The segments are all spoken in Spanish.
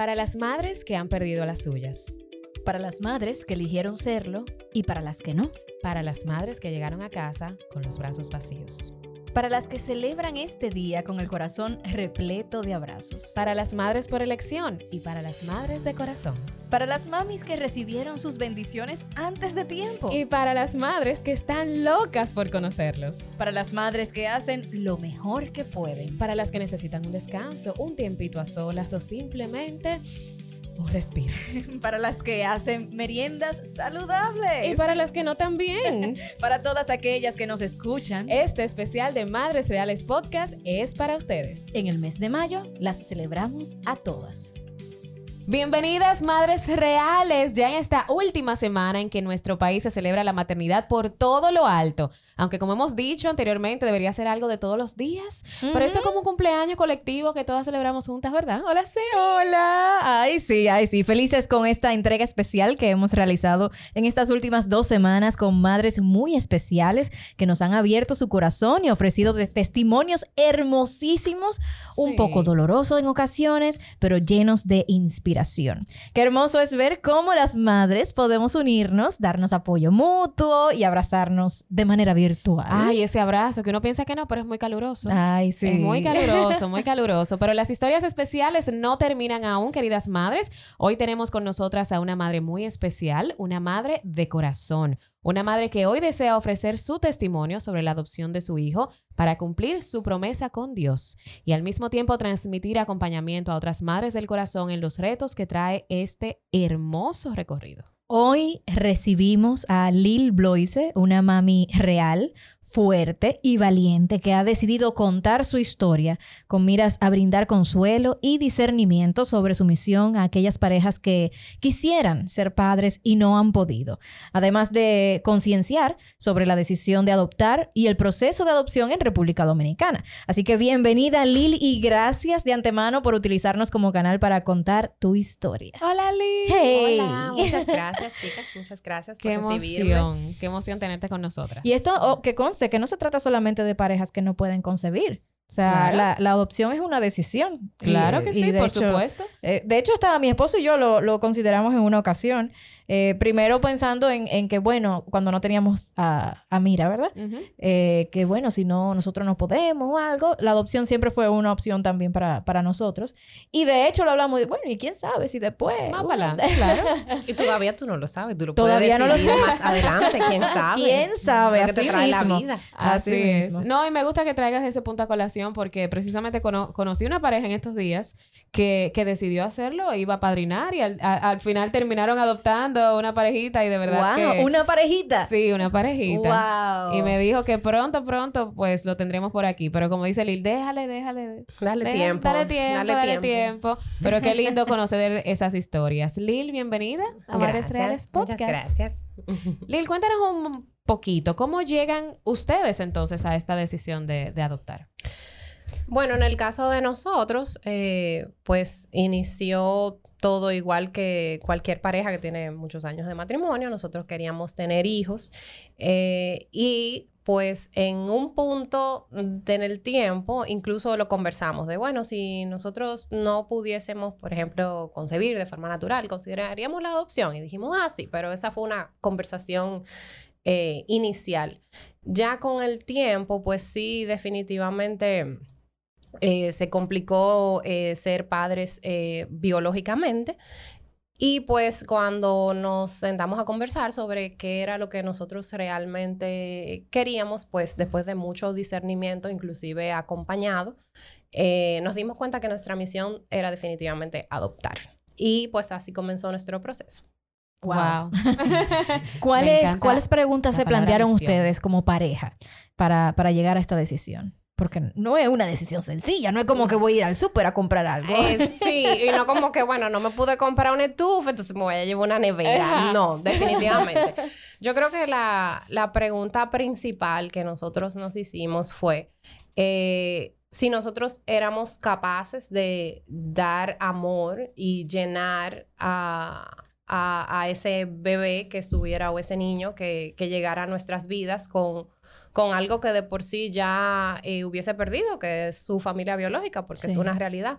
Para las madres que han perdido las suyas. Para las madres que eligieron serlo y para las que no. Para las madres que llegaron a casa con los brazos vacíos. Para las que celebran este día con el corazón repleto de abrazos. Para las madres por elección y para las madres de corazón. Para las mamis que recibieron sus bendiciones antes de tiempo. Y para las madres que están locas por conocerlos. Para las madres que hacen lo mejor que pueden. Para las que necesitan un descanso, un tiempito a solas o simplemente un respiro. para las que hacen meriendas saludables. Y para las que no también. para todas aquellas que nos escuchan. Este especial de Madres Reales Podcast es para ustedes. En el mes de mayo las celebramos a todas. Bienvenidas Madres Reales, ya en esta última semana en que nuestro país se celebra la maternidad por todo lo alto. Aunque como hemos dicho anteriormente, debería ser algo de todos los días. Pero esto es como un cumpleaños colectivo que todas celebramos juntas, ¿verdad? Hola, sí, hola. Ay, sí, ay, sí. Felices con esta entrega especial que hemos realizado en estas últimas dos semanas con madres muy especiales que nos han abierto su corazón y ofrecido testimonios hermosísimos, un poco dolorosos en ocasiones, pero llenos de inspiración Qué hermoso es ver cómo las madres podemos unirnos, darnos apoyo mutuo y abrazarnos de manera virtual. Ay, ese abrazo que uno piensa que no, pero es muy caluroso. Ay, sí. Es muy caluroso, muy caluroso. Pero las historias especiales no terminan aún, queridas madres. Hoy tenemos con nosotras a una madre muy especial, una madre de corazón una madre que hoy desea ofrecer su testimonio sobre la adopción de su hijo para cumplir su promesa con Dios y al mismo tiempo transmitir acompañamiento a otras madres del corazón en los retos que trae este hermoso recorrido. Hoy recibimos a Lil Bloise, una mami real, fuerte y valiente que ha decidido contar su historia con miras a brindar consuelo y discernimiento sobre su misión a aquellas parejas que quisieran ser padres y no han podido, además de concienciar sobre la decisión de adoptar y el proceso de adopción en República Dominicana. Así que bienvenida Lil y gracias de antemano por utilizarnos como canal para contar tu historia. Hola Lil. Hola, muchas gracias chicas, muchas gracias por qué emoción, qué emoción tenerte con nosotras. Y esto oh, que que no se trata solamente de parejas que no pueden concebir. O sea, la, la, adopción es una decisión. Claro que sí, por supuesto. Eh, de hecho, hasta mi esposo y yo lo, lo consideramos en una ocasión. Eh, primero pensando en, en, que, bueno, cuando no teníamos a, a Mira, ¿verdad? eh, que, bueno, si no, nosotros no podemos o algo, la adopción siempre fue una opción también para, para nosotros. Y de hecho lo hablamos de, bueno, y quién sabe si después... Más para adelante, claro. y todavía tú no lo sabes, tú lo todavía no lo sé. más adelante, quién sabe. ¿Quién sabe? Así te trae mismo. la vida. Así, es. No, y me gusta que traigas ese punto a colación porque precisamente conocí una pareja en estos días que, que decidió hacerlo, iba a padrinar y al, al final terminaron adoptando una parejita y de verdad wow, ¿una parejita? Sí, una parejita. Wow. Y me dijo que pronto, pronto, pues lo tendremos por aquí. Pero como dice Lil, déjale, déjale. Dale déjale, tiempo. Dale tiempo, Dale, dale tiempo. tiempo. Pero qué lindo conocer esas historias. Lil, bienvenida a Madres Gracias, Reales Podcast. Muchas gracias. Lil, cuéntanos un poquito, ¿cómo llegan ustedes entonces a esta decisión de, de adoptar? Bueno, en el caso de nosotros, eh, pues inició todo igual que cualquier pareja que tiene muchos años de matrimonio. Nosotros queríamos tener hijos eh, y pues en un punto en el tiempo incluso lo conversamos de, bueno, si nosotros no pudiésemos, por ejemplo, concebir de forma natural, consideraríamos la adopción. Y dijimos, ah, sí, pero esa fue una conversación eh, inicial. Ya con el tiempo, pues sí, definitivamente eh, se complicó eh, ser padres eh, biológicamente. Y pues cuando nos sentamos a conversar sobre qué era lo que nosotros realmente queríamos, pues después de mucho discernimiento, inclusive acompañado, eh, nos dimos cuenta que nuestra misión era definitivamente adoptar. Y pues así comenzó nuestro proceso. Wow. ¿Cuáles, ¿Cuáles preguntas se plantearon visión. ustedes como pareja para, para llegar a esta decisión? Porque no es una decisión sencilla, no es como que voy a ir al súper a comprar algo. Eh, sí, y no como que, bueno, no me pude comprar una estufa, entonces me voy a llevar una nevera. No, definitivamente. Yo creo que la, la pregunta principal que nosotros nos hicimos fue eh, si nosotros éramos capaces de dar amor y llenar a, a, a ese bebé que estuviera o ese niño que, que llegara a nuestras vidas con con algo que de por sí ya eh, hubiese perdido, que es su familia biológica, porque es una realidad.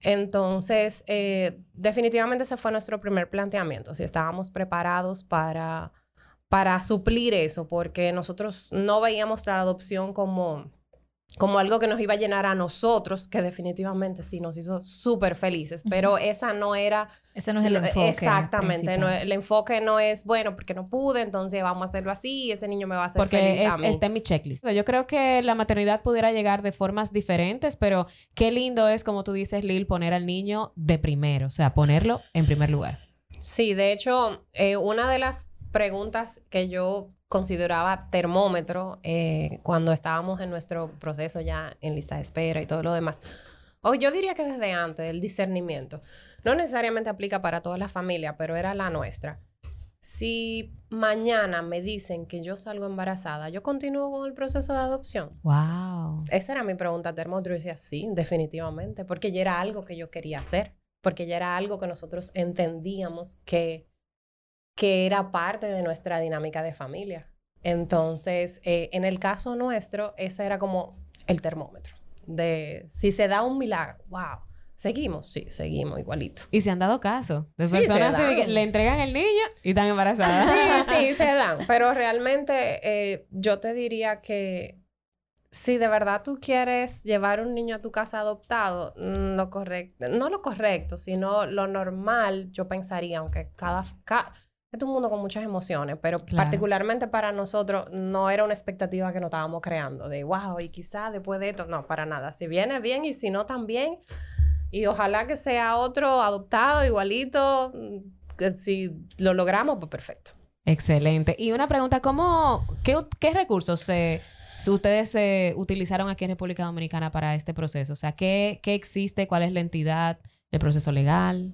Entonces, eh, definitivamente ese fue nuestro primer planteamiento, si estábamos preparados para, para suplir eso, porque nosotros no veíamos la adopción como, como algo que nos iba a llenar a nosotros, que definitivamente sí nos hizo súper felices, pero esa no era Ese no es el enfoque. Exactamente. no- el enfoque no es, bueno, porque no pude, entonces vamos a hacerlo así y ese niño me va a hacer Porque feliz es, a mí. está en mi checklist. Yo creo que la maternidad pudiera llegar de formas diferentes, pero qué lindo es, como tú dices, Lil, poner al niño de primero, o sea, ponerlo en primer lugar. Sí, de hecho, eh, una de las preguntas que yo consideraba termómetro eh, cuando estábamos en nuestro proceso ya en lista de espera y todo lo demás, o yo diría que desde antes, el discernimiento, no necesariamente aplica para toda la familia, pero era la nuestra. Si mañana me dicen que yo salgo embarazada, ¿yo continúo con el proceso de adopción? Wow. Esa era mi pregunta termómetro. Y decía, sí, definitivamente, porque ya era algo que yo quería hacer, porque ya era algo que nosotros entendíamos que, que era parte de nuestra dinámica de familia. Entonces, eh, en el caso nuestro, ese era como el termómetro de si se da un milagro, wow, seguimos, sí, seguimos igualito. Y se han dado caso de Sí, personas que le entregan el niño y están embarazadas. Sí, sí, se dan, pero realmente eh, yo te diría que si de verdad tú quieres llevar un niño a tu casa adoptado, mm, lo correcto, no lo correcto, sino lo normal, yo pensaría, aunque cada, ca- es un mundo con muchas emociones, pero Claro. particularmente para nosotros no era una expectativa que nos estábamos creando, de wow, y quizás después de esto, no, para nada, si viene bien y si no también, y ojalá que sea otro adoptado igualito, mm, que si lo logramos, pues perfecto. Excelente. Y una pregunta, ¿cómo, qué, qué recursos se, si ustedes se utilizaron aquí en República Dominicana para este proceso? O sea, ¿qué, qué existe? ¿Cuál es la entidad? ¿El proceso legal?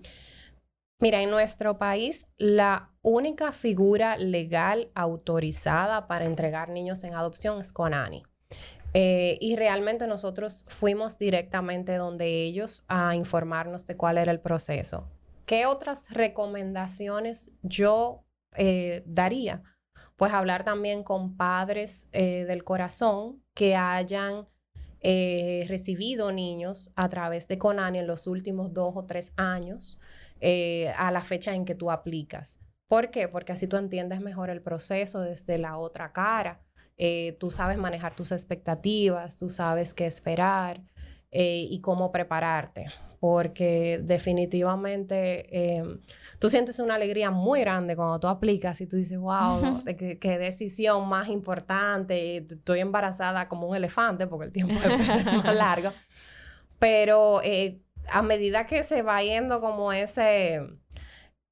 Mira, en nuestro país, la única figura legal autorizada para entregar niños en adopción es Conani. Eh, y realmente nosotros fuimos directamente donde ellos a informarnos de cuál era el proceso. ¿Qué otras recomendaciones yo eh, daría? Pues hablar también con padres eh, del corazón que hayan eh, recibido niños a través de Conani en los últimos dos o tres años eh, a la fecha en que tú aplicas. ¿Por qué? Porque así tú entiendes mejor el proceso desde la otra cara. Eh, tú sabes manejar tus expectativas, tú sabes qué esperar eh, y cómo prepararte. Porque definitivamente eh, tú sientes una alegría muy grande cuando tú aplicas y tú dices, wow, qué, qué decisión más importante. Estoy embarazada como un elefante porque el tiempo es más largo. Pero eh, a medida que se va yendo como ese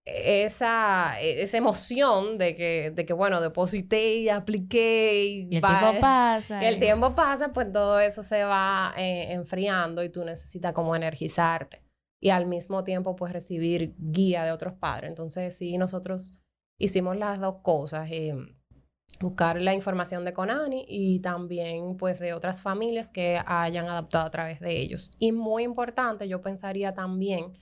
esa, esa emoción de que, de que, bueno, deposité y apliqué y, Y el va- tiempo pasa. y el tiempo pasa, pues todo eso se va eh, enfriando y tú necesitas como energizarte. Y al mismo tiempo, pues recibir guía de otros padres. Entonces, sí, nosotros hicimos las dos cosas. eh, buscar la información de Conani y también, pues, de otras familias que hayan adaptado a través de ellos. Y muy importante, yo pensaría también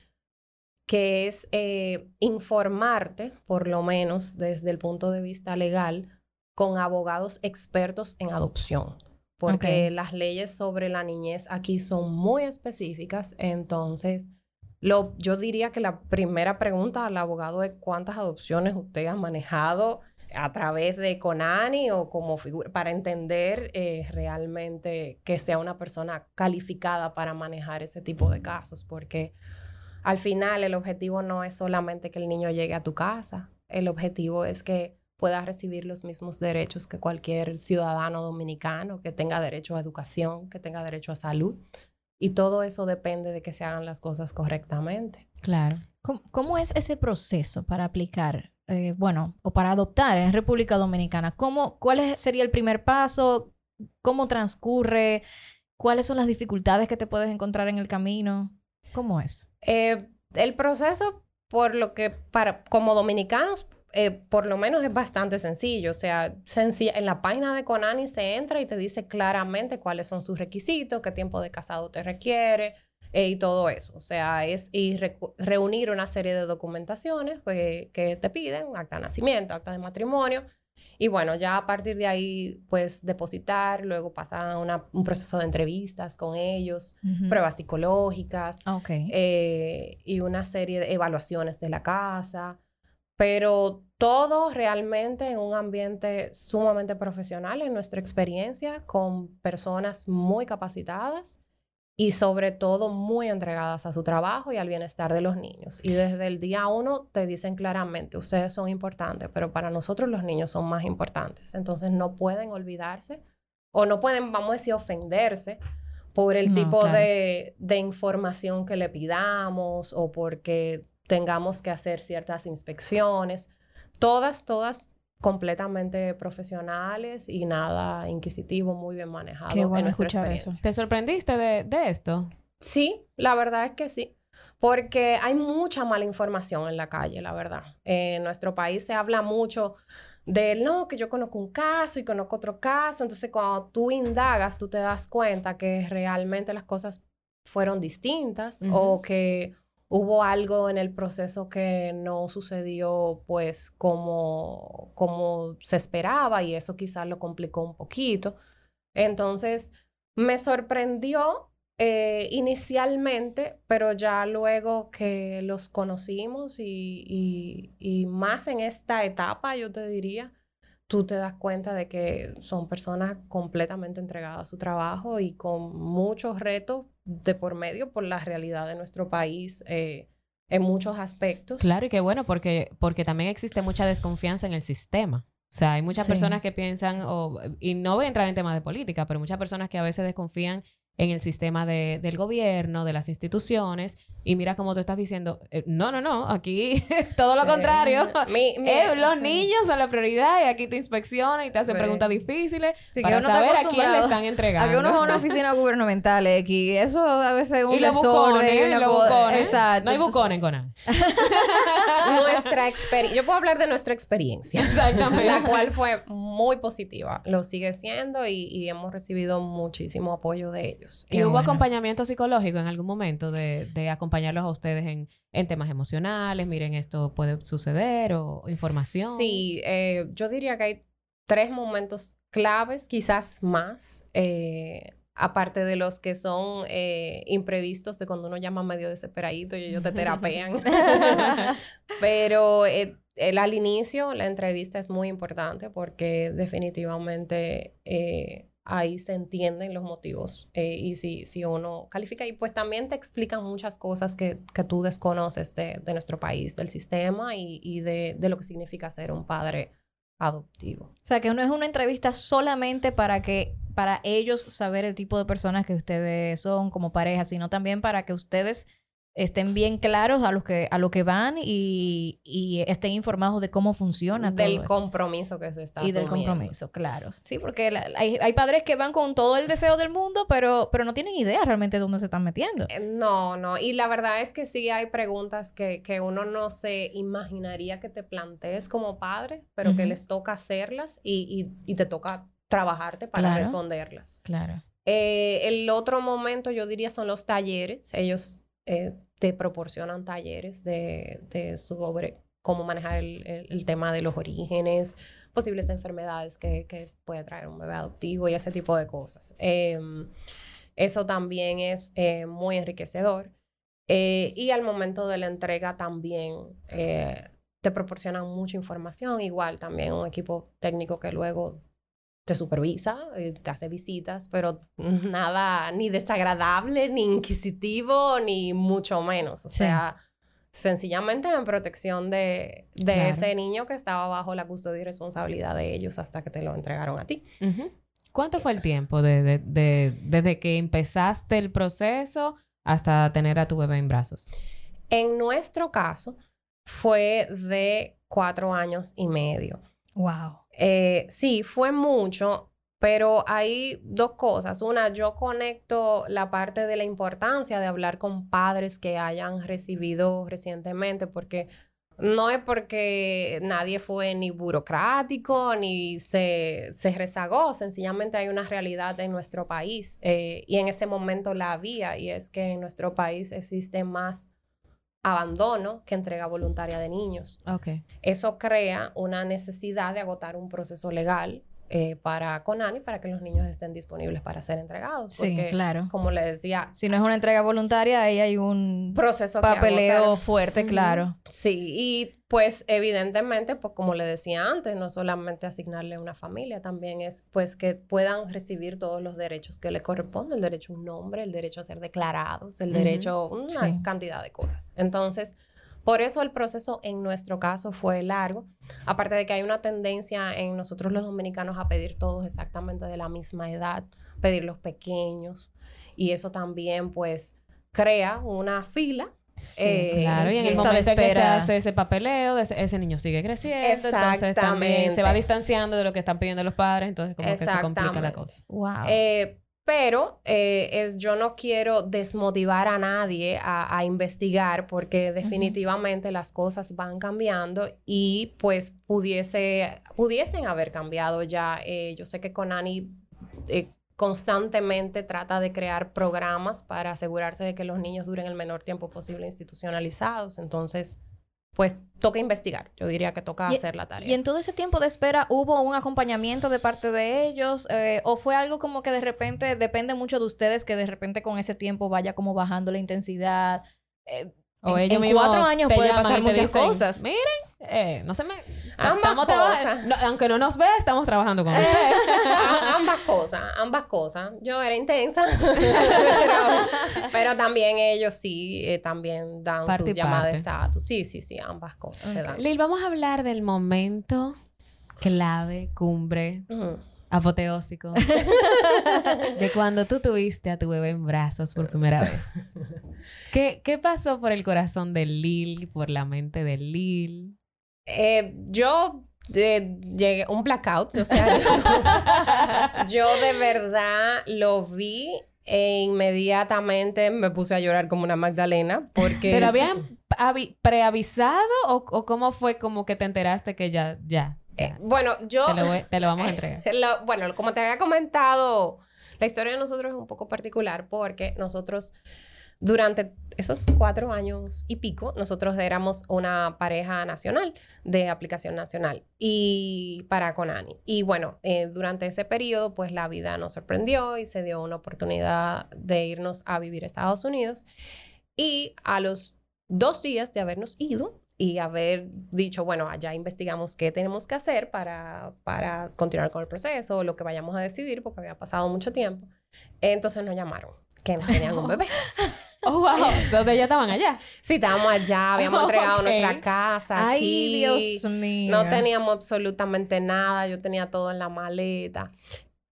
que es eh, informarte, por lo menos desde el punto de vista legal, con abogados expertos en adopción. Porque las leyes sobre la niñez aquí son muy específicas. Entonces, lo, yo diría que la primera pregunta al abogado es cuántas adopciones usted ha manejado a través de Conani o como figura, para entender eh, realmente que sea una persona calificada para manejar ese tipo de casos. Porque al final el objetivo no es solamente que el niño llegue a tu casa, el objetivo es que puedas recibir los mismos derechos que cualquier ciudadano dominicano, que tenga derecho a educación, que tenga derecho a salud. Y todo eso depende de que se hagan las cosas correctamente. Claro. ¿Cómo, cómo es ese proceso para aplicar, eh, bueno, o para adoptar en República Dominicana? ¿Cómo, ¿Cuál es- sería el primer paso? ¿Cómo transcurre? ¿Cuáles son las dificultades que te puedes encontrar en el camino? ¿Cómo es? Eh, el proceso, por lo que para como dominicanos, eh, por lo menos es bastante sencillo. O sea, senci- en la página de Conani se entra y te dice claramente cuáles son sus requisitos, qué tiempo de casado te requiere eh, y todo eso. O sea, es y recu- reunir una serie de documentaciones pues, que te piden, acta de nacimiento, acta de matrimonio, Y bueno, ya a partir de ahí, pues depositar, luego pasa un proceso de entrevistas con ellos, pruebas psicológicas eh, y una serie de evaluaciones de la casa, pero todo realmente en un ambiente sumamente profesional, en nuestra experiencia, con personas muy capacitadas y sobre todo muy entregadas a su trabajo y al bienestar de los niños. Y desde el día uno te dicen claramente, ustedes son importantes, pero para nosotros los niños son más importantes. Entonces no pueden olvidarse o no pueden, vamos a decir, ofenderse por el tipo de, de información que le pidamos o porque tengamos que hacer ciertas inspecciones. Todas, todas completamente profesionales y nada inquisitivo, muy bien manejado Qué bueno escuchar Eso. ¿Te sorprendiste de, de, esto? Sí, la verdad es que sí. Porque hay mucha mala información en la calle, la verdad. En nuestro país se habla mucho de, no, que yo conozco un caso y conozco otro caso. Entonces, cuando tú indagas, tú te das cuenta que realmente las cosas fueron distintas o que hubo algo en el proceso que no sucedió pues como, como se esperaba y eso quizás lo complicó un poquito. Entonces, me sorprendió eh, inicialmente, pero ya luego que los conocimos y, y, más en esta etapa, yo te diría, tú te das cuenta de que son personas completamente entregadas a su trabajo y con muchos retos de por medio por la realidad de nuestro país eh, en muchos aspectos. Claro, y qué bueno, porque, porque también existe mucha desconfianza en el sistema. O sea, hay muchas personas que piensan, o, y no voy a entrar en temas de política, pero muchas personas que a veces desconfían en el sistema de, del gobierno, de las instituciones. Y mira como tú estás diciendo, eh, no, no, no, aquí todo lo contrario. Eh, los niños son la prioridad y aquí te inspeccionan y te hacen preguntas difíciles para saber a quién le están entregando. Aquí uno es una oficina gubernamental, aquí. Eso a veces es un y desorden. y los bucones. Exacto. No hay bucones con nada. nuestra experiencia. Yo puedo hablar de nuestra experiencia. Exactamente. La cual fue muy positiva. Lo sigue siendo y, y hemos recibido muchísimo apoyo de ellos. ¿Y hubo acompañamiento psicológico en algún momento de, de acompañarlos a ustedes en, en, temas emocionales? Miren, esto puede suceder o información. Sí, eh, yo diría que hay tres momentos claves, quizás más. Eh, aparte de los que son eh, imprevistos de cuando uno llama medio desesperadito y ellos te terapean. Pero el, al inicio la entrevista es muy importante porque definitivamente ahí se entienden los motivos eh, y si, si uno califica y pues también te explican muchas cosas que, que tú desconoces de, de, nuestro país, del sistema y, y de, de, lo que significa ser un padre adoptivo. O sea, que no es una entrevista solamente para que para ellos saber el tipo de personas que ustedes son como pareja, sino también para que ustedes estén bien claros a, los que, a lo que van y, y estén informados de cómo funciona. Del compromiso que se está Y del compromiso, claro. Sí, porque hay, hay, padres que van con todo el deseo del mundo, pero, pero no tienen idea realmente de dónde se están metiendo. Eh, no, no. Y la verdad es que sí hay preguntas que, que uno no se imaginaría que te plantees como padre, pero que les toca hacerlas y, y, y te toca trabajarte para responderlas. Claro. Eh, el otro momento, yo diría, son los talleres. Ellos eh, te proporcionan talleres de, de sobre cómo manejar el, el, tema de los orígenes, posibles enfermedades que, que, puede traer un bebé adoptivo y ese tipo de cosas. Eh, eso también es eh, muy enriquecedor. Eh, y al momento de la entrega también eh, te proporcionan mucha información, igual también un equipo técnico que luego te supervisa, eh, te hace visitas, pero nada ni desagradable, ni inquisitivo, ni mucho menos. O sea, sencillamente en protección de, de ese niño que estaba bajo la custodia y responsabilidad de ellos hasta que te lo entregaron a ti. ¿Cuánto fue el tiempo de, de, de, desde que empezaste el proceso hasta tener a tu bebé en brazos? En nuestro caso, fue de cuatro años y medio. Wow. Eh, sí, fue mucho, pero hay dos cosas. Una, yo conecto la parte de la importancia de hablar con padres que hayan recibido recientemente, porque no es porque nadie fue ni burocrático ni se, se rezagó, sencillamente hay una realidad en nuestro país eh, y en ese momento la había y es que en nuestro país existe más abandono que entrega voluntaria de niños. Ok. Eso crea una necesidad de agotar un proceso legal eh, para Conani para que los niños estén disponibles para ser entregados. Sí, Porque, claro. Como le decía, Si no es una entrega voluntaria, ahí hay un proceso papeleo fuerte, claro. Sí, y pues evidentemente, pues como le decía antes, no solamente asignarle una familia, también es pues que puedan recibir todos los derechos que le corresponden, el derecho a un nombre, el derecho a ser declarados, el derecho, una Sí. cantidad de cosas. Entonces, por eso el proceso en nuestro caso fue largo, aparte de que hay una tendencia en nosotros los dominicanos a pedir todos exactamente de la misma edad, pedir los pequeños, y eso también pues crea una fila. Sí, eh, Claro, y en el momento en que se hace ese papeleo, ese, ese niño sigue creciendo, entonces también se va distanciando de lo que están pidiendo los padres, entonces como que se complica la cosa. Wow. Eh, pero eh, es, yo no quiero desmotivar a nadie a, a investigar porque definitivamente las cosas van cambiando y pues pudiese, pudiesen haber cambiado ya. Eh, yo sé que Conani eh, constantemente trata de crear programas para asegurarse de que los niños duren el menor tiempo posible institucionalizados. Entonces, pues toca investigar. Yo diría que toca Y- hacer la tarea. Y en todo ese tiempo de espera, ¿hubo un acompañamiento de parte de ellos? Eh, ¿O fue algo como que de repente, depende mucho de ustedes, que de repente con ese tiempo vaya como bajando la intensidad? Eh, O en, ellos en cuatro años puede pasar muchas dicen, cosas. Miren, eh, no se me... Ambas cosas. no, aunque no nos vea, estamos trabajando con usted. A- ambas cosas, ambas cosas. Yo era intensa, pero, pero también ellos sí, eh, también dan Parte sus llamadas de estatus. Sí, sí, sí, ambas cosas se dan. Lil, vamos a hablar del momento clave, cumbre, apoteósico, de cuando tú tuviste a tu bebé en brazos por primera vez. ¿Qué, qué pasó por el corazón de Lil, por la mente de Lil? Eh, yo eh, llegué un blackout, o sea, yo de verdad lo vi e inmediatamente me puse a llorar como una Magdalena porque ¿Pero habían avi- preavisado o, o cómo fue como que te enteraste que ya, ya, Eh, bueno, yo te, lo voy- te lo vamos a entregar? Lo- bueno, como te había comentado, la historia de nosotros es un poco particular porque nosotros durante esos cuatro años y pico, nosotros éramos una pareja nacional de aplicación nacional y para Conani. Y bueno, eh, durante ese periodo, pues la vida nos sorprendió y se dio una oportunidad de irnos a vivir a Estados Unidos. Y a los dos días de habernos ido y haber dicho, bueno, allá investigamos qué tenemos que hacer para, para continuar con el proceso, lo que vayamos a decidir, porque había pasado mucho tiempo. Entonces nos llamaron que nos tenían un bebé. Oh, wow. Entonces ya estaban allá. Sí, estábamos allá, habíamos entregado nuestra casa. Ay, aquí. Dios mío. No teníamos absolutamente nada, yo tenía todo en la maleta.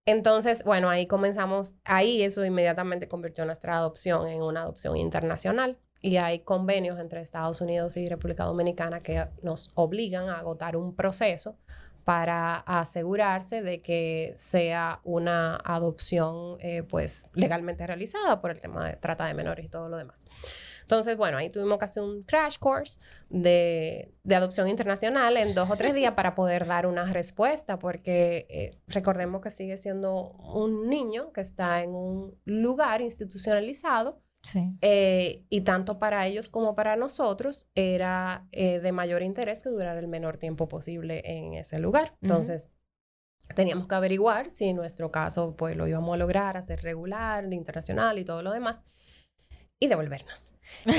Entonces, bueno, ahí comenzamos, ahí eso inmediatamente convirtió nuestra adopción en una adopción internacional. Y hay convenios entre Estados Unidos y República Dominicana que nos obligan a agotar un proceso para asegurarse de que sea una adopción eh, pues legalmente realizada por el tema de trata de menores y todo lo demás. Entonces, bueno, ahí tuvimos que hacer un crash course de, de adopción internacional en dos o tres días para poder dar una respuesta, porque eh, recordemos que sigue siendo un niño que está en un lugar institucionalizado Sí. eh, y tanto para ellos como para nosotros era eh, de mayor interés que durara el menor tiempo posible en ese lugar. Entonces, teníamos que averiguar si en nuestro caso pues lo íbamos a lograr, hacer regular, internacional y todo lo demás, y devolvernos. O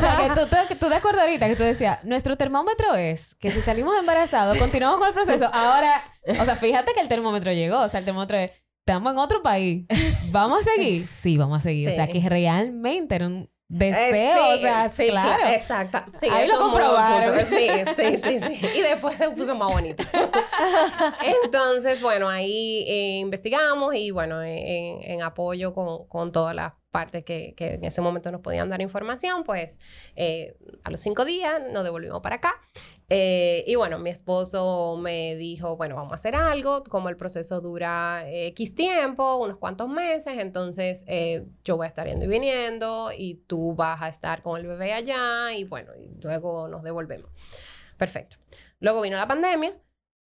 sea, que tú, tú, tú de acuerdo ahorita que tú decías, nuestro termómetro es que si salimos embarazados, continuamos con el proceso. Ahora, o sea, fíjate que el termómetro llegó. O sea, el termómetro es, estamos en otro país. ¿Vamos a seguir? Sí, vamos a seguir. O sea, que realmente era un deseo. Eh, sí, o sea, sí, claro. cla- Exacto. Sí, Ahí lo comprobaron. Sí, sí, sí, sí. Y después se puso más bonito. Entonces, bueno, ahí eh, investigamos y bueno, en, en apoyo con, con todas las partes que, que en ese momento nos podían dar información, pues eh, a los cinco días nos devolvimos para acá. Eh, y bueno, mi esposo me dijo, bueno, vamos a hacer algo, como el proceso dura X tiempo, unos cuantos meses, entonces eh, yo voy a estar yendo y viniendo y tú vas a estar con el bebé allá y bueno, y luego nos devolvemos. Perfecto. Luego vino la pandemia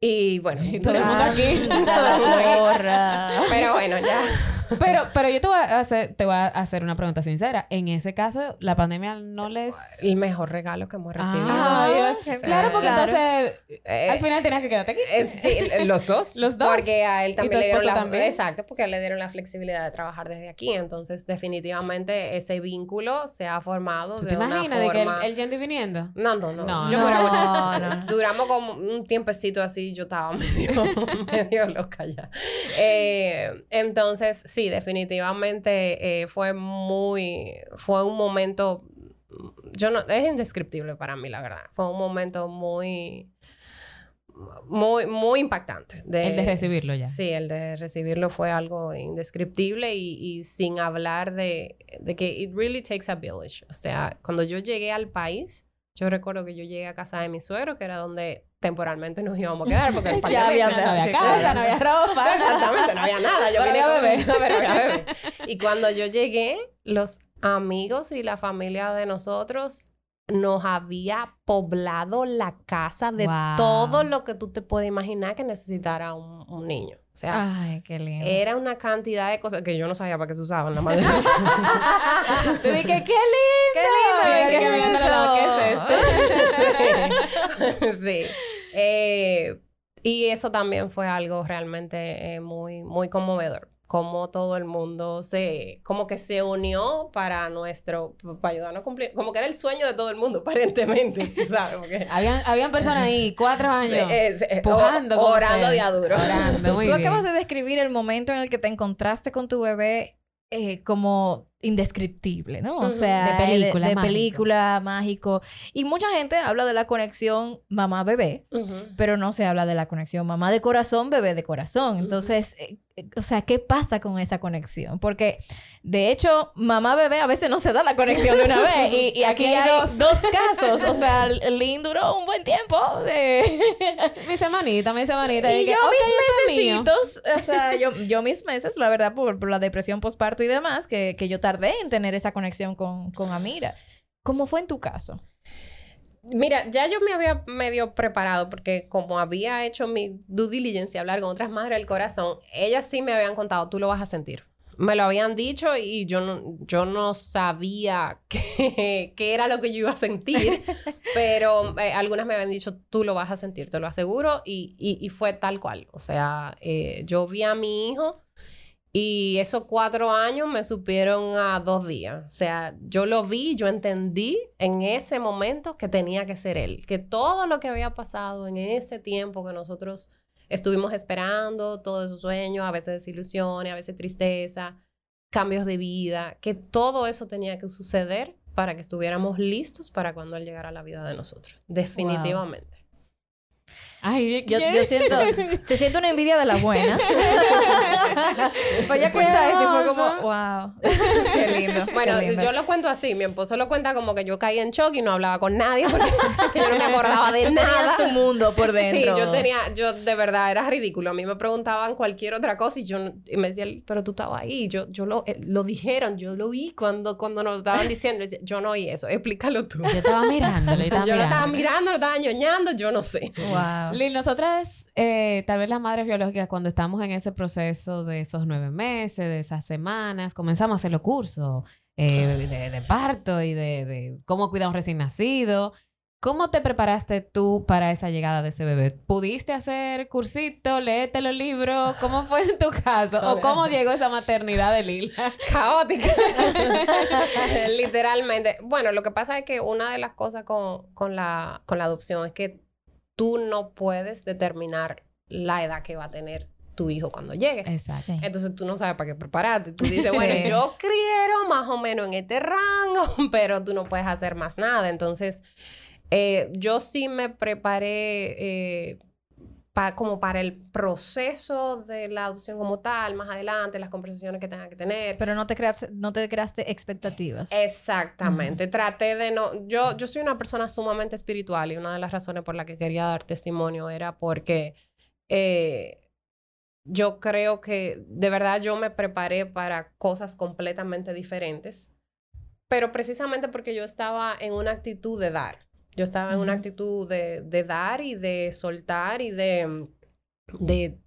y bueno, Y todo el mundo aquí. Pero bueno, ya. Pero, pero yo te voy, a hacer, te voy a hacer una pregunta sincera. En ese caso, la pandemia no les... El mejor regalo que hemos recibido. Ah, yo- claro, porque claro. entonces Eh, al final tenías que quedarte aquí. Eh, sí, los dos. Los dos. Porque a él ¿Y también le dieron la también? Exacto, porque a él le dieron la flexibilidad de trabajar desde aquí. Entonces, definitivamente ese vínculo se ha formado ¿Tú de te una imaginas de que él, forma- él yendo y viniendo? No, no, no. No, Yo no. No, no. Duramos como un tiempecito así, yo estaba medio, medio loca ya. Eh, entonces, sí, definitivamente eh, fue muy, fue un momento, yo no, es indescriptible para mí, la verdad. Fue un momento muy, muy, muy impactante. el de recibirlo ya. Sí, el de recibirlo fue algo indescriptible y, y sin hablar de, de que it really takes a village. O sea, cuando yo llegué al país, yo recuerdo que yo llegué a casa de mi suegro, que era donde temporalmente nos íbamos a quedar, porque el Ya había- No había casa, no había ropa. Exactamente, no había nada. Yo Pero vine había bebé. pero había bebé. Y cuando yo llegué, los amigos y la familia de nosotros nos había poblado la casa de Wow. todo lo que tú te puedes imaginar que necesitara un, un niño. O sea, Ay, qué lindo. era una cantidad de cosas que yo no sabía para qué se usaban la madre. Te dije, qué lindo. Qué lindo, ¿qué yo es ¿Qué es esto? sí. Eh, y eso también fue algo realmente eh, muy, muy conmovedor. Como todo el mundo se, como que se unió para nuestro, para ayudarnos a cumplir, como que era el sueño de todo el mundo, aparentemente, ¿sabes? Porque, Habían, habían personas ahí, cuatro años. eh, pujando o- con orando de aduro. Orando, muy Tú bien. acabas de describir el momento en el que te encontraste con tu bebé eh, como indescriptible, ¿no? O sea, De película, de, de película, mágico. Y mucha gente habla de la conexión mamá-bebé, Ujú. pero no se habla de la conexión mamá de corazón, bebé de corazón. Entonces, eh, eh, o sea, ¿qué pasa con esa conexión? Porque, de hecho, mamá-bebé a veces no se da la conexión de una vez. Y, y aquí, Aquí hay dos. dos. casos. O sea, Lynn duró un buen tiempo de... Mi semanita, mi semanita. Y que, yo ok, mis mío. mesecitos, o sea, yo, yo mis meses, la verdad, por, por la depresión postparto y demás, que, que yo tardé en tener esa conexión con, con Amira. ¿Cómo fue en tu caso? Mira, ya yo me había medio preparado porque como había hecho mi due diligence y hablar con otras madres del corazón, ellas sí me habían contado, tú lo vas a sentir. Me lo habían dicho y yo no, yo no sabía qué, era lo que yo iba a sentir, pero eh, algunas me habían dicho, tú lo vas a sentir, te lo aseguro, y, y, y fue tal cual. O sea, eh, yo vi a mi hijo y esos cuatro años me supieron a dos días. O sea, yo lo vi, yo entendí en ese momento que tenía que ser él. Que todo lo que había pasado en ese tiempo que nosotros estuvimos esperando, todos esos sueños, a veces desilusiones, a veces tristeza, cambios de vida, que todo eso tenía que suceder para que estuviéramos listos para cuando él llegara a la vida de nosotros. Definitivamente. Ay, Yo, ¿qué? yo siento, te siento una envidia de la buena. Pues cuenta eso y fue como, wow, qué lindo. qué Bueno, lindo. yo lo cuento así. Mi esposo lo cuenta como que yo caí en shock y no hablaba con nadie porque que yo no me acordaba de Tú nada. tenías tu mundo por Sí, dentro. yo tenía, yo de verdad era ridículo. A mí me preguntaban cualquier otra cosa y yo no- y me decían, pero tú estabas ahí. Yo, yo lo, eh, lo dijeron, yo lo vi cuando, cuando nos estaban diciendo. Yo decía, Yo no oí eso, explícalo tú. Yo estaba mirándolo, yo estaba Yo lo estaba mirando. mirando, lo estaba ñoñando, yo no sé. Wow. Lil, nosotras, eh, tal vez las madres biológicas, cuando estamos en ese proceso de esos nueve meses, de esas semanas, comenzamos a hacer los cursos eh, de, de parto y de, de cómo cuidar a un recién nacido. ¿Cómo te preparaste tú para esa llegada de ese bebé? ¿Pudiste hacer cursito, leerte los libros? ¿Cómo fue en tu caso? ¿O cómo llegó esa maternidad de Lil? caótica. Literalmente. Bueno, lo que pasa es que una de las cosas con, con la, con la adopción es que tú no puedes determinar la edad que va a tener tu hijo cuando llegue. Exacto. Sí. Entonces tú no sabes para qué prepararte. Tú dices, Sí. bueno, yo quiero más o menos en este rango, pero tú no puedes hacer más nada. Entonces, eh, yo sí me preparé eh, pa- como para el proceso de la adopción como tal, más adelante, las conversaciones que tenga que tener. Pero no te, creaste, no te creaste expectativas. Exactamente. Traté de no. Yo, yo soy una persona sumamente espiritual y una de las razones por las que quería dar testimonio era porque eh, yo creo que de verdad yo me preparé para cosas completamente diferentes, pero precisamente porque yo estaba en una actitud de dar. Yo estaba en una actitud de, de dar y de soltar y de, de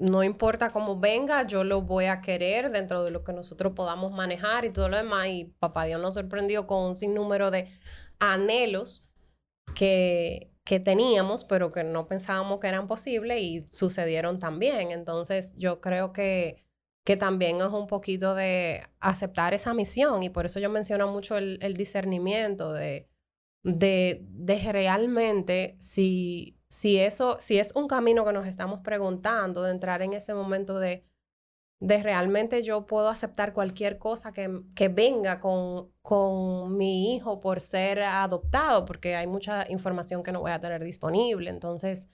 no importa cómo venga, yo lo voy a querer dentro de lo que nosotros podamos manejar y todo lo demás. Y papá Dios nos sorprendió con un sinnúmero de anhelos que, que teníamos, pero que no pensábamos que eran posibles y sucedieron también. Entonces yo creo que, que también es un poquito de aceptar esa misión y por eso yo menciono mucho el, el discernimiento de, de, de realmente si si eso, si es un camino que nos estamos preguntando, de entrar en ese momento de, de realmente yo puedo aceptar cualquier cosa que, que venga con, con mi hijo por ser adoptado, porque hay mucha información que no voy a tener disponible. Entonces,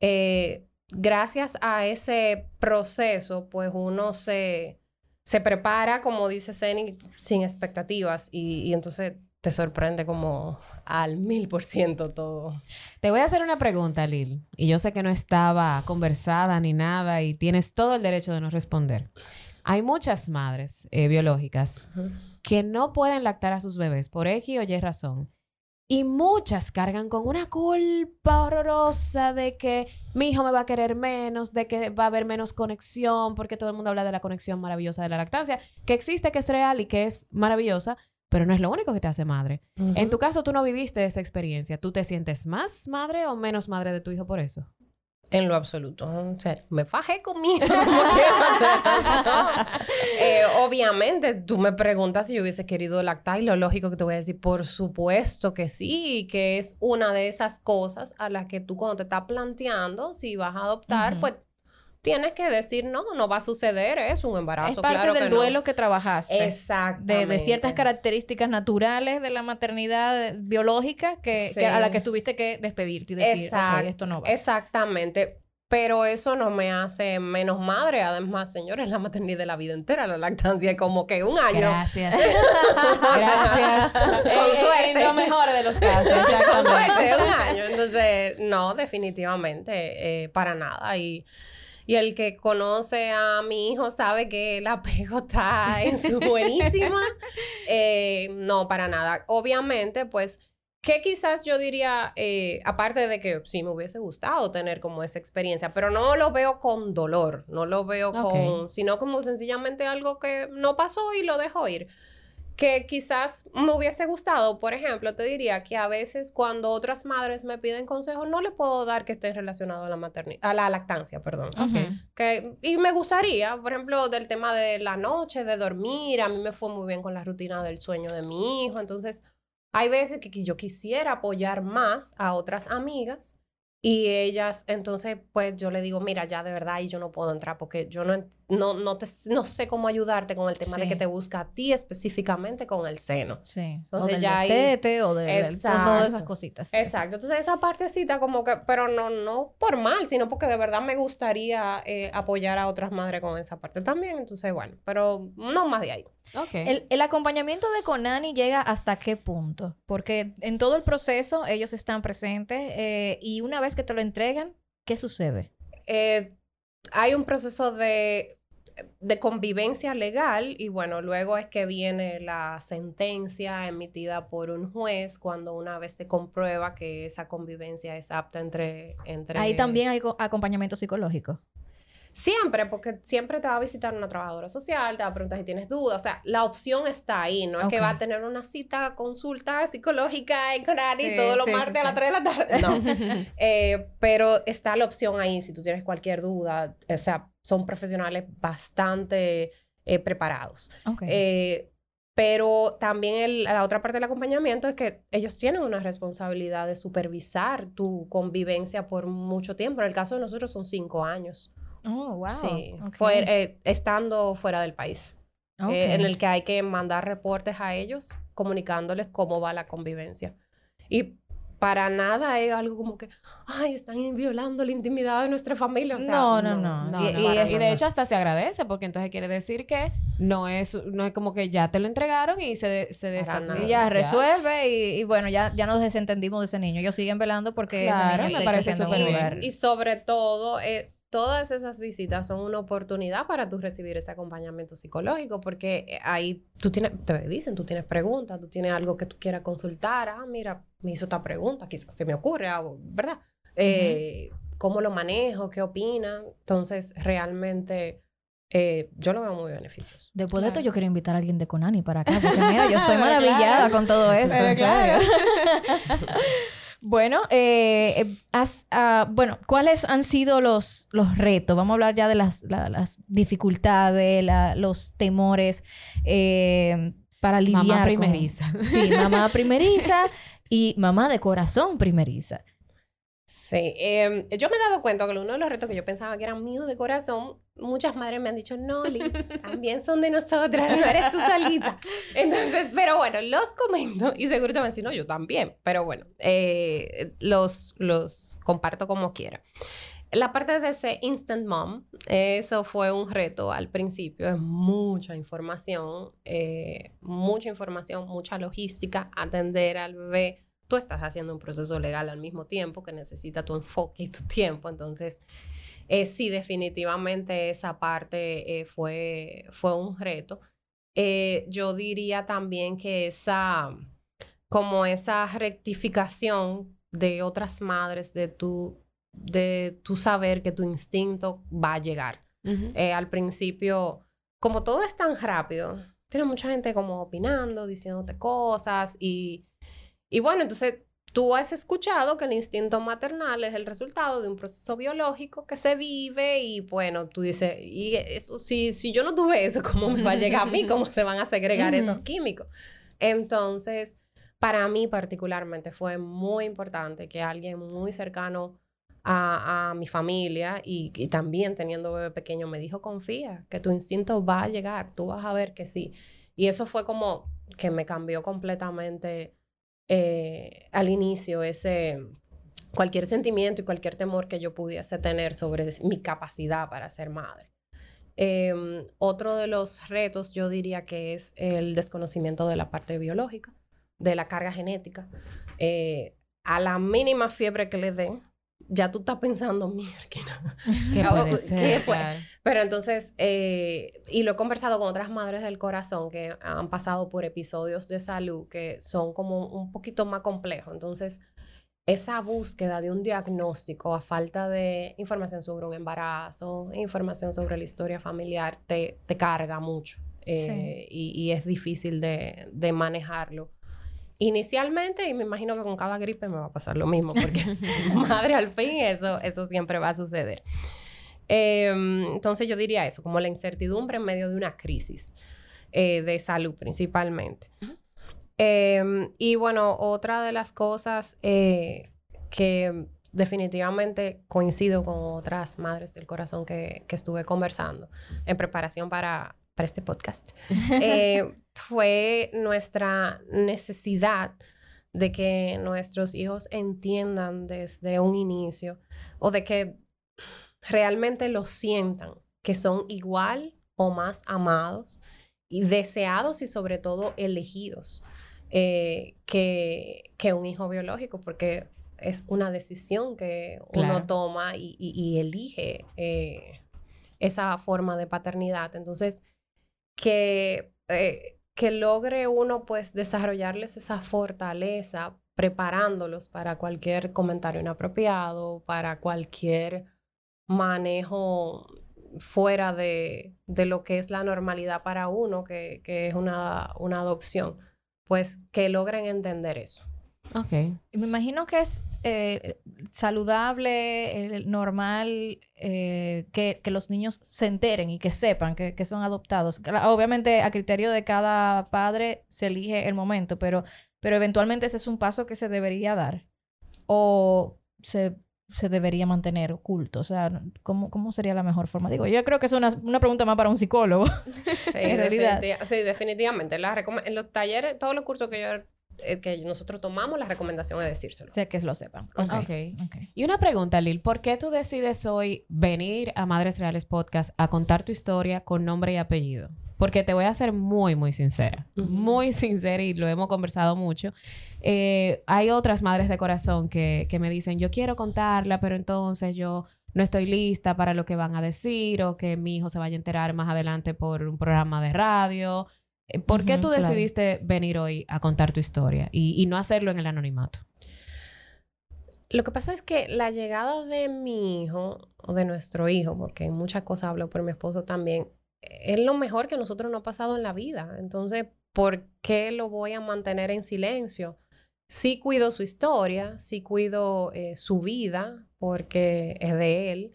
eh, gracias a ese proceso, pues uno se, se prepara, como dice Zeni, sin expectativas y, y entonces te sorprende como al mil por ciento todo. Te voy a hacer una pregunta, Lil. Y yo sé que no estaba conversada ni nada y tienes todo el derecho de no responder. Hay muchas madres eh, biológicas que no pueden lactar a sus bebés por X o Y razón. Y muchas cargan con una culpa horrorosa de que mi hijo me va a querer menos, de que va a haber menos conexión, porque todo el mundo habla de la conexión maravillosa de la lactancia, que existe, que es real y que es maravillosa, pero no es lo único que te hace madre. En tu caso, tú no viviste esa experiencia. ¿Tú te sientes más madre o menos madre de tu hijo por eso? En lo absoluto. O sea, me fajé conmigo. eh, obviamente, tú me preguntas si yo hubiese querido lactar y lo lógico que te voy a decir, por supuesto que sí, que es una de esas cosas a las que tú cuando te estás planteando si vas a adoptar, pues tienes que decir, no, no va a suceder, es un embarazo. Es parte claro del que no. duelo que trabajaste. Exactamente. De, de ciertas características naturales de la maternidad biológica que, Sí. que a la que tuviste que despedirte y decir, Exact- ok, esto no va. Exactamente. Pero eso no me hace menos madre. Además, señores, la maternidad de la vida entera, la lactancia es como que un año. Gracias. Gracias. Con lo mejor de los casos. Con suerte, un año. Entonces, no, definitivamente, eh, para nada. Y, y el que conoce a mi hijo sabe que el apego está en su buenísima. Eh, no, para nada. Obviamente, pues, que quizás yo diría, eh, aparte de que sí me hubiese gustado tener como esa experiencia, pero no lo veo con dolor, no lo veo con, sino como sencillamente algo que no pasó y lo dejo ir que quizás me hubiese gustado, por ejemplo, te diría que a veces cuando otras madres me piden consejos, no le puedo dar que esté relacionado a la maternidad, a la lactancia, perdón. Que, y me gustaría, por ejemplo, del tema de la noche, de dormir, a mí me fue muy bien con la rutina del sueño de mi hijo, entonces hay veces que yo quisiera apoyar más a otras amigas y ellas, entonces, pues yo le digo, mira, ya de verdad y yo no puedo entrar porque yo no, en- no, no, te, no sé cómo ayudarte con el tema de que te busca a ti específicamente con el seno. Sí. Entonces o del ya o de Exacto. todas esas cositas. Exacto, entonces esa partecita como que, pero no, no por mal, sino porque de verdad me gustaría eh, apoyar a otras madres con esa parte también, entonces bueno, pero no más de ahí. Ok. El, el acompañamiento de Conani llega hasta qué punto? Porque en todo el proceso ellos están presentes eh, y una vez que te lo entregan, ¿qué sucede? Eh, hay un proceso de, de convivencia legal y bueno, luego es que viene la sentencia emitida por un juez cuando una vez se comprueba que esa convivencia es apta entre... entre... Ahí también hay co- acompañamiento psicológico. Siempre, porque siempre te va a visitar una trabajadora social, te va a preguntar si tienes dudas. O sea, la opción está ahí. No es que va a tener una cita, consulta psicológica en Conari Sí, todos los sí, sí, martes a las sí. 3 de la tarde. No. Eh, pero está la opción ahí si tú tienes cualquier duda. O sea, son profesionales bastante eh, preparados. Ok. Eh, pero también el- la otra parte del acompañamiento es que ellos tienen una responsabilidad de supervisar tu convivencia por mucho tiempo. En el caso de nosotros son cinco años. Oh, wow. Sí, Ok. fuer- eh, estando fuera del país, Ok. eh, en el que hay que mandar reportes a ellos comunicándoles cómo va la convivencia. Y para nada es algo como que, ay, están violando la intimidad de nuestra familia. O sea, No, no, no. No, Y- no, y es-. Y de hecho hasta se agradece porque entonces quiere decir que no es, no es como que ya te lo entregaron y se, de- se. Y ya resuelve y, y bueno, ya, ya nos desentendimos de ese niño. Ellos siguen velando porque Claro, ese niño me parece súper bien. Y sobre todo, eh, todas esas visitas son una oportunidad para tú recibir ese acompañamiento psicológico, porque eh, ahí tú tienes, te dicen, tú tienes preguntas, tú tienes algo que tú quieras consultar, ah, mira, me hizo esta pregunta, quizás se me ocurre algo, ¿verdad? Eh, cómo lo manejo, qué opina. Entonces, realmente eh, yo lo veo muy beneficioso. Después de esto, yo quiero invitar a alguien de Conani para acá, porque mira, yo estoy maravillada con todo esto, en serio. bueno, eh, eh, ah, bueno, ¿cuáles han sido los, los retos? Vamos a hablar ya de las, las dificultades, los temores para lidiar Mamá primeriza. Sí, mamá primeriza y mamá de corazón primeriza. Sí, em, yo me he dado cuenta que uno de los retos que yo pensaba que eran míos de corazón, muchas madres me han dicho, no, Lee, también son de nosotras, no eres tú solita. Entonces, pero bueno, los comento y seguro te van a decir, no, yo también, pero bueno, eh, los, los comparto como quiera. La parte de ese instant mom, eso fue un reto al principio, es mucha información, eh, mucha información, mucha logística, atender al bebé tú estás haciendo un proceso legal al mismo tiempo que necesita tu enfoque y tu tiempo. Entonces, eh, sí, definitivamente esa parte eh, fue, fue un reto. Eh, yo diría también que esa, como esa rectificación de otras madres, de tu, de tu saber que tu instinto va a llegar. al principio, como todo es tan rápido, tiene mucha gente como opinando, diciéndote cosas y y bueno, entonces tú has escuchado que el instinto maternal es el resultado de un proceso biológico que se vive y bueno, tú dices, y eso, si, si yo no tuve eso, ¿cómo me va a llegar a mí? ¿Cómo se van a segregar esos químicos? Entonces, para mí particularmente fue muy importante que alguien muy cercano a, a mi familia y, y, también teniendo bebé pequeño me dijo, confía, que tu instinto va a llegar, tú vas a ver que sí. Y eso fue como que me cambió completamente eh, al inicio ese cualquier sentimiento y cualquier temor que yo pudiese tener sobre mi capacidad para ser madre. Em, otro de los retos yo diría que es el desconocimiento de la parte biológica, de la carga genética. Eh, a la mínima fiebre que le den, ya tú estás pensando, mierda, ¿qué puede ser? Pero entonces, eh, y lo he conversado con otras madres del corazón que han pasado por episodios de salud que son como un poquito más complejos. Entonces, esa búsqueda de un diagnóstico a falta de información sobre un embarazo, información sobre la historia familiar, te, te carga mucho eh, y, y, es difícil de, de manejarlo inicialmente, y me imagino que con cada gripe me va a pasar lo mismo, porque madre, al fin eso, eso siempre va a suceder. Em, entonces yo diría eso, como la incertidumbre en medio de una crisis eh, de salud principalmente. Em, y bueno, otra de las cosas eh, que definitivamente coincido con otras madres del corazón que, que estuve conversando en preparación para, para este podcast, eh, fue nuestra necesidad de que nuestros hijos entiendan desde un inicio o de que realmente lo sientan, que son igual o más amados y deseados y sobre todo elegidos eh, que, que, un hijo biológico, porque es una decisión que uno toma y, elige eh, esa forma de paternidad. Entonces, que, eh, que logre uno pues desarrollarles esa fortaleza preparándolos para cualquier comentario inapropiado, para cualquier manejo fuera de, de lo que es la normalidad para uno, que, que es una, una adopción, pues que logren entender eso. Ok. Me imagino que es eh, saludable, normal, eh, que, que, los niños se enteren y que sepan que, que, son adoptados. Obviamente a criterio de cada padre se elige el momento, pero, pero eventualmente ese es un paso que se debería dar o se, se debería mantener oculto. O sea, ¿cómo, ¿cómo, sería la mejor forma? Digo, yo creo que es una, una pregunta más para un psicólogo. Sí, en realidad. sí definitivamente. en los talleres, todos los cursos que yo que nosotros tomamos, la recomendación es decírselo. Sé que lo sepan. Okay. Okay. Y una pregunta, Lil, ¿por qué tú decides hoy venir a Madres Reales Podcast a contar tu historia con nombre y apellido? Porque te voy a ser muy, muy sincera. Muy sincera y lo hemos conversado mucho. Eh, hay otras madres de corazón que, que me dicen, yo quiero contarla, pero entonces yo no estoy lista para lo que van a decir o que mi hijo se vaya a enterar más adelante por un programa de radio ¿Por qué tú decidiste venir hoy a contar tu historia y, no hacerlo en el anonimato? Lo que pasa es que la llegada de mi hijo, o de nuestro hijo, porque en muchas cosas hablo por mi esposo también, es lo mejor que nosotros no ha pasado en la vida. Entonces, ¿por qué lo voy a mantener en silencio? Sí cuido su historia, sí cuido eh, su vida, porque es de él,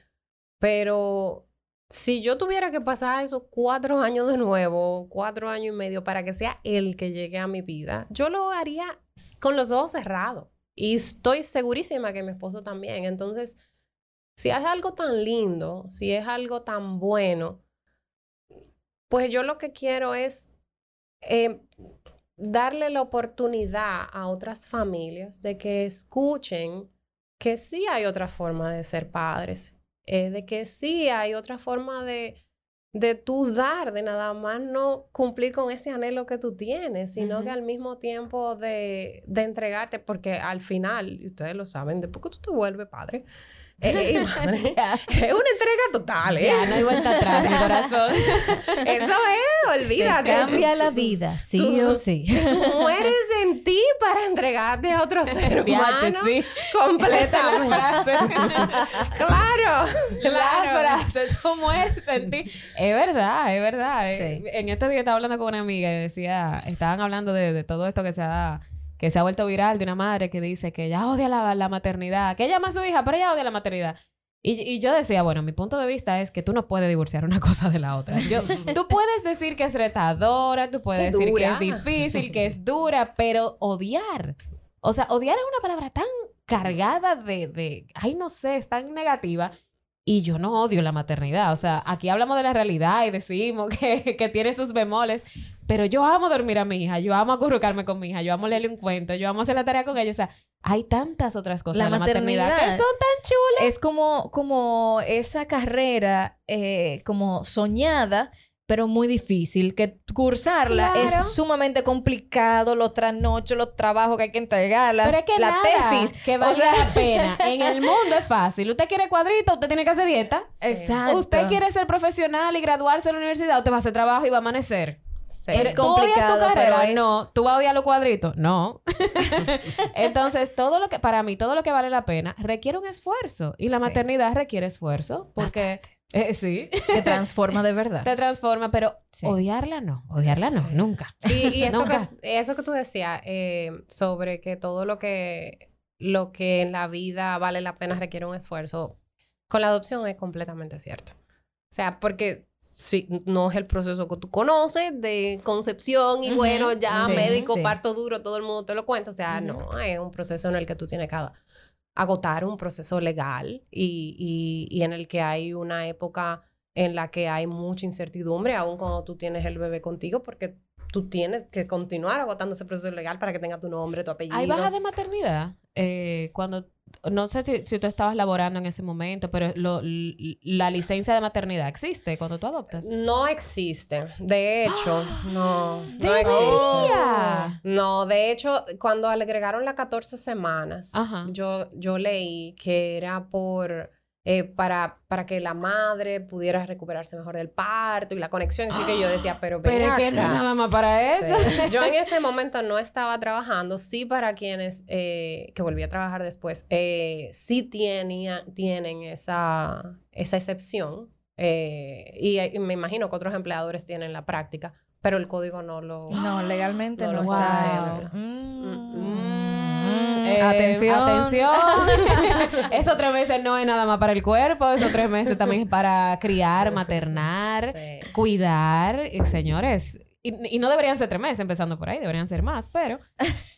pero si yo tuviera que pasar esos cuatro años de nuevo, cuatro años y medio, para que sea él que llegue a mi vida, yo lo haría con los ojos cerrados. Y estoy segurísima que mi esposo también. Entonces, si es algo tan lindo, si es algo tan bueno, pues yo lo que quiero es eh, darle la oportunidad a otras familias de que escuchen que sí hay otra forma de ser padres, eh, de que sí hay otra forma de, de tú dar, de nada más no cumplir con ese anhelo que tú tienes, sino que al mismo tiempo de, de, entregarte, porque al final, y ustedes lo saben, después que tú te vuelves padre, eh, es una entrega total, ¿eh? Ya, no hay vuelta atrás, mi corazón. Eso es, olvídate. Te cambia la vida, sí o sí. Tú mueres en ti para entregarte a otro ser humano sí. completamente. claro, La frase, tú mueres en ti. Es verdad, es verdad. Sí. En este día estaba hablando con una amiga y decía, estaban hablando de, de todo esto que se ha que se ha vuelto viral de una madre que dice que ella odia la, la maternidad, que ella ama a su hija, pero ella odia la maternidad. Y, y, yo decía, bueno, mi punto de vista es que tú no puedes divorciar una cosa de la otra. Yo, tú puedes decir que es retadora, tú puedes decir que es difícil, que es dura, pero odiar. O sea, odiar es una palabra tan cargada de, de, ay, no sé, es tan negativa. Y yo no odio la maternidad. O sea, aquí hablamos de la realidad y decimos que, que tiene sus bemoles. Pero yo amo dormir a mi hija, yo amo acurrucarme con mi hija, yo amo leerle un cuento, yo amo hacer la tarea con ella. O sea, hay tantas otras cosas la la maternidad, maternidad que son tan chulas. Es como, como esa carrera eh, como soñada, pero muy difícil, que cursarla Claro. es sumamente complicado, los trasnochos, los trabajos que hay que entregarlas, Pero es que la nada tesis. que O sea- la pena. En el mundo es fácil. Usted quiere cuadrito, usted tiene que hacer dieta. Exacto. Usted quiere ser profesional y graduarse en la universidad, usted va a hacer trabajo y va a amanecer. Sí. Es ¿Tú odias complicado, tu carrera? pero es- No. ¿Tú vas a odiar los cuadritos? No. Entonces, todo lo que, para mí, todo lo que vale la pena requiere un esfuerzo. Y la Sí. maternidad requiere esfuerzo. Porque, eh, sí, Te transforma de verdad. te transforma, pero Sí. odiarla no. Odiarla no, nunca. Y, y eso, Nunca. que, eso que tú decías eh, sobre que todo lo que, lo que en la vida vale la pena requiere un esfuerzo, con la adopción es completamente cierto. O sea, porque sí, no es el proceso que tú conoces de concepción y bueno, ya sí, médico, sí. parto duro, todo el mundo te lo cuenta. O sea, no, es un proceso en el que tú tienes que agotar un proceso legal y, y, y en el que hay una época en la que hay mucha incertidumbre, aun cuando tú tienes el bebé contigo, porque tú tienes que continuar agotando ese proceso legal para que tenga tu nombre, tu apellido. ¿Hay baja de maternidad? Eh, cuando, no sé si, si tú estabas laborando en ese momento, pero lo- la licencia de maternidad existe cuando tú adoptas. No existe. De hecho, no. No existe. No, de hecho, cuando le agregaron las 14 semanas, Ajá. yo, yo leí que era por eh, para, para que la madre pudiera recuperarse mejor del parto y la conexión. Así que yo decía, pero ven Pero es que no acá. nada más para eso. Sí. Yo en ese momento no estaba trabajando, sí para quienes eh, que volví a trabajar después, eh, sí tenía, tienen esa, esa excepción eh, y, y me imagino que otros empleadores tienen la práctica, pero el código no lo... No, legalmente No no, lo está. wow. Eh, atención. Atención. esos tres meses no es nada más para el cuerpo, esos tres meses también es para criar, maternar, Sí. cuidar. Y, señores, y, y no deberían ser tres meses, empezando por ahí, deberían ser más, pero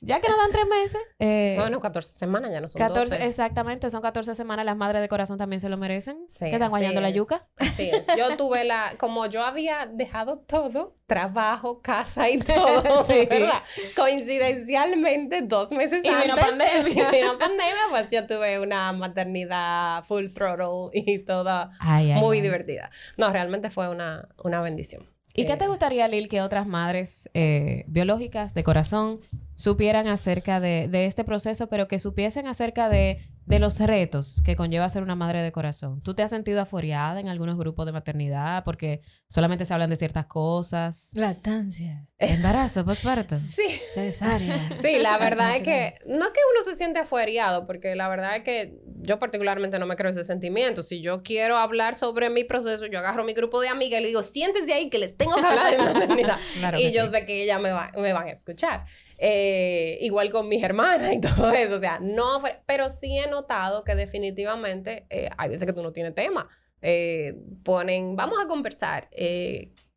ya que nos dan tres meses, eh, Bueno, 14 semanas ya no son 14, 12. exactamente, son 14 semanas, las madres de corazón también se lo merecen. Sí, que están guayando así la es. yuca. Así es. Yo tuve la, como yo había dejado todo, trabajo, casa y todo, Sí. ¿verdad? Coincidencialmente, dos meses Y vino antes, pandemia. y vino pandemia, pues yo tuve una maternidad full throttle y toda ay, muy ay. divertida. No, realmente fue una, una bendición. ¿Y qué Eh, te gustaría, Lil, que otras madres eh, biológicas de corazón supieran acerca de, de este proceso, pero que supiesen acerca de de los retos que conlleva ser una madre de corazón. ¿Tú te has sentido aforeada en algunos grupos de maternidad porque solamente se hablan de ciertas cosas? Lactancia. Embarazo, posparto. Sí. Cesárea. Sí, la verdad es que no es que uno se siente afuereado, porque la verdad es que yo particularmente no me creo ese sentimiento. Si yo quiero hablar sobre mi proceso, yo agarro mi grupo de amigas y le digo, siéntese ahí que les tengo que hablar de maternidad. Claro y yo sí. sé que ellas me, va- me van a escuchar. Eh, igual con mis hermanas y todo eso. O sea, no fue- pero sí he notado que definitivamente eh, hay veces que tú no tienes tema. Eh, ponen, vamos a conversar.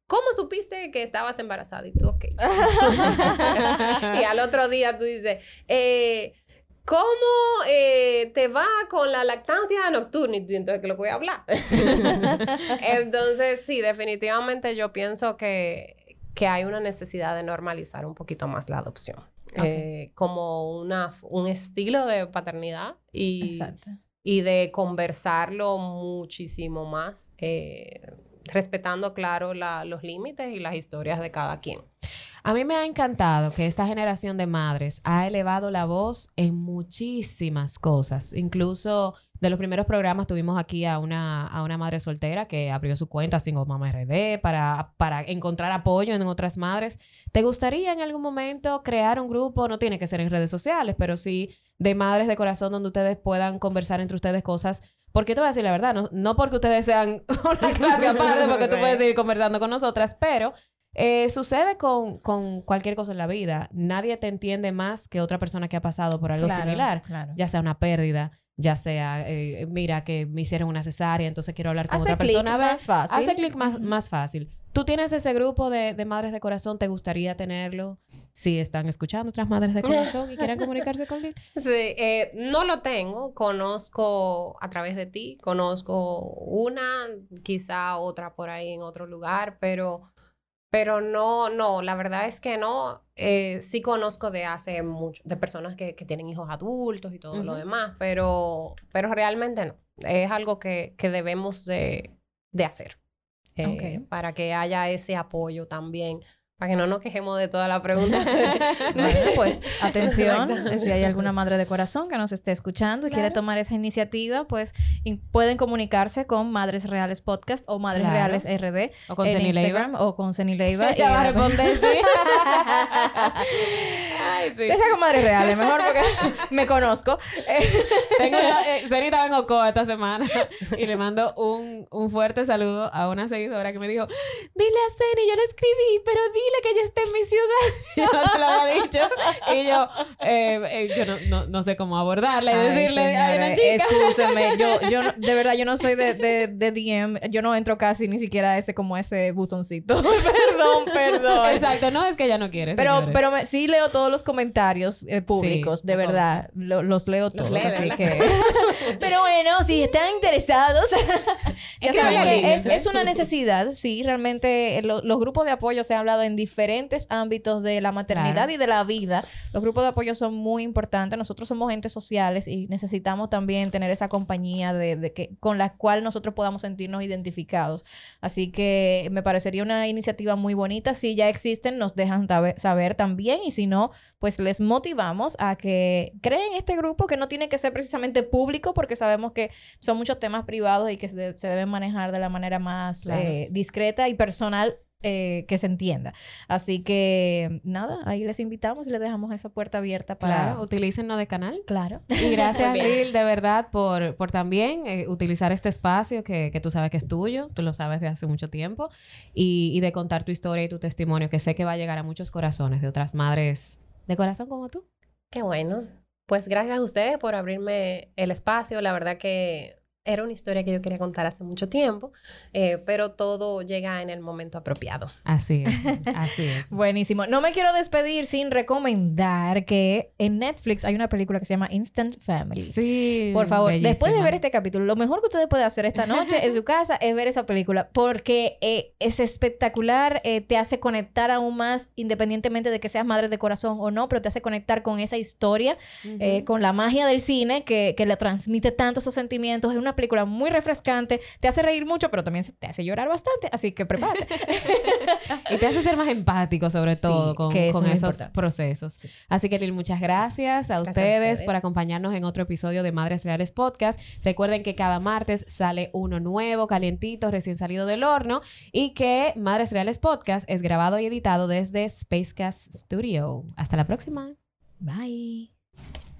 ¿Cómo supiste que estabas embarazada? Y tú, ok. y al otro día tú dices, ¿cómo te va con la lactancia nocturna? Y tú, entonces, ¿qué lo voy a hablar? entonces, sí, definitivamente yo pienso que, que hay una necesidad de normalizar un poquito más la adopción. Eh, como una, un estilo de paternidad y, Exacto. y de conversarlo muchísimo más, eh, respetando, claro, la- los límites y las historias de cada quien. A mí me ha encantado que esta generación de madres ha elevado la voz en muchísimas cosas. Incluso de los primeros programas tuvimos aquí a una, a una madre soltera que abrió su cuenta Single Mama RD para, para encontrar apoyo en otras madres. ¿Te gustaría en algún momento crear un grupo? No tiene que ser en redes sociales, pero sí de madres de corazón donde ustedes puedan conversar entre ustedes cosas. Porque te voy a decir la verdad, no, no porque ustedes sean una clase aparte, porque tú puedes seguir conversando con nosotras, pero eh, sucede con, con cualquier cosa en la vida. Nadie te entiende más que otra persona que ha pasado por algo Claro, similar. claro. Ya sea una pérdida, ya sea, eh, mira, que me hicieron una cesárea, entonces quiero hablar con Hace otra clic persona. Más fácil. Hace clic más, más fácil. ¿Tú tienes ese grupo de, de madres de corazón? ¿Te gustaría tenerlo? Si están escuchando otras madres de corazón y quieren comunicarse con él. Sí, eh, no lo tengo, conozco a través de ti, conozco una, quizá otra por ahí en otro lugar, pero, pero no, no, la verdad es que no. Eh, sí conozco de hace mucho, de personas que, que tienen hijos adultos y todo lo demás, pero, pero realmente no. Es algo que, que debemos de, de hacer eh, para que haya ese apoyo también, para que no nos quejemos de toda la pregunta. Bueno, pues atención, si hay alguna madre de corazón que nos esté escuchando y quiere tomar esa iniciativa, pues in- pueden comunicarse con Madres Reales Podcast o Madres Claro. Reales RD O con en Ceni Leiva. Instagram o con Ceni Leiva. Ella y- va a responder, sí. Ay, sí. Que sea con Madres Reales, mejor porque me conozco. Tengo una, eh, Ceni estaba en Ocoa esta semana y le mando un, un fuerte saludo a una seguidora que me dijo, dile a Ceni, yo le escribí, pero dile que ella está en mi ciudad. Yo no se lo había dicho. Y yo, eh, eh, yo no, no, no sé cómo abordarla y decirle, hay una chica. Yo, yo no- de verdad, yo no soy de, de, de DM, yo no entro casi ni siquiera a ese como a ese buzoncito. perdón, perdón. Exacto, no es que ella no quiere. Pero, señores. pero me- sí leo todos los comentarios eh, públicos, Sí, de verdad. Lo- los leo todos, lee, así que... pero bueno, si están interesados, ya Escriban saben que es, es una necesidad, sí, realmente eh, lo- los grupos de apoyo se han hablado en diferentes ámbitos de la maternidad Claro. y de la vida. Los grupos de apoyo son muy importantes. Nosotros somos entes sociales y necesitamos también tener esa compañía de, de que, con la cual nosotros podamos sentirnos identificados. Así que me parecería una iniciativa muy bonita. Si ya existen, nos dejan saber también. Y si no, pues les motivamos a que creen este grupo que no tiene que ser precisamente público porque sabemos que son muchos temas privados y que se deben manejar de la manera más Claro. eh, discreta y personal eh, que se entienda. Así que nada, ahí les invitamos y les dejamos esa puerta abierta para... Claro, utilícennos de canal. Claro. Y gracias. Lil, de verdad, por, por también eh, utilizar este espacio que, que tú sabes que es tuyo, tú lo sabes de hace mucho tiempo, y, y de contar tu historia y tu testimonio, que sé que va a llegar a muchos corazones de otras madres de corazón como tú. Qué bueno. Pues gracias a ustedes por abrirme el espacio. La verdad que era una historia que yo quería contar hace mucho tiempo, eh, pero todo llega en el momento apropiado. Así es, así es. Buenísimo. No me quiero despedir sin recomendar que en Netflix hay una película que se llama Instant Family. Sí. Por favor, después de bellísima. ver este capítulo, lo mejor que ustedes pueden hacer esta noche en su casa es ver esa película porque eh, es espectacular, eh, te hace conectar aún más, independientemente de que seas madre de corazón o no, pero te hace conectar con esa historia, Ujú. eh, con la magia del cine que, que le transmite tanto esos sentimientos. Es una película muy refrescante, te hace reír mucho, pero también te hace llorar bastante, así que prepárate. y te hace ser más empático sobre Sí, todo con, que esos procesos. Así que Lil, muchas gracias a a ustedes, ustedes. por acompañarnos en otro episodio de Madres Reales Podcast. Recuerden que cada martes sale uno nuevo, calientito, recién salido del horno y que Madres Reales Podcast es grabado y editado desde Spacecast Studio. Hasta la próxima. Bye.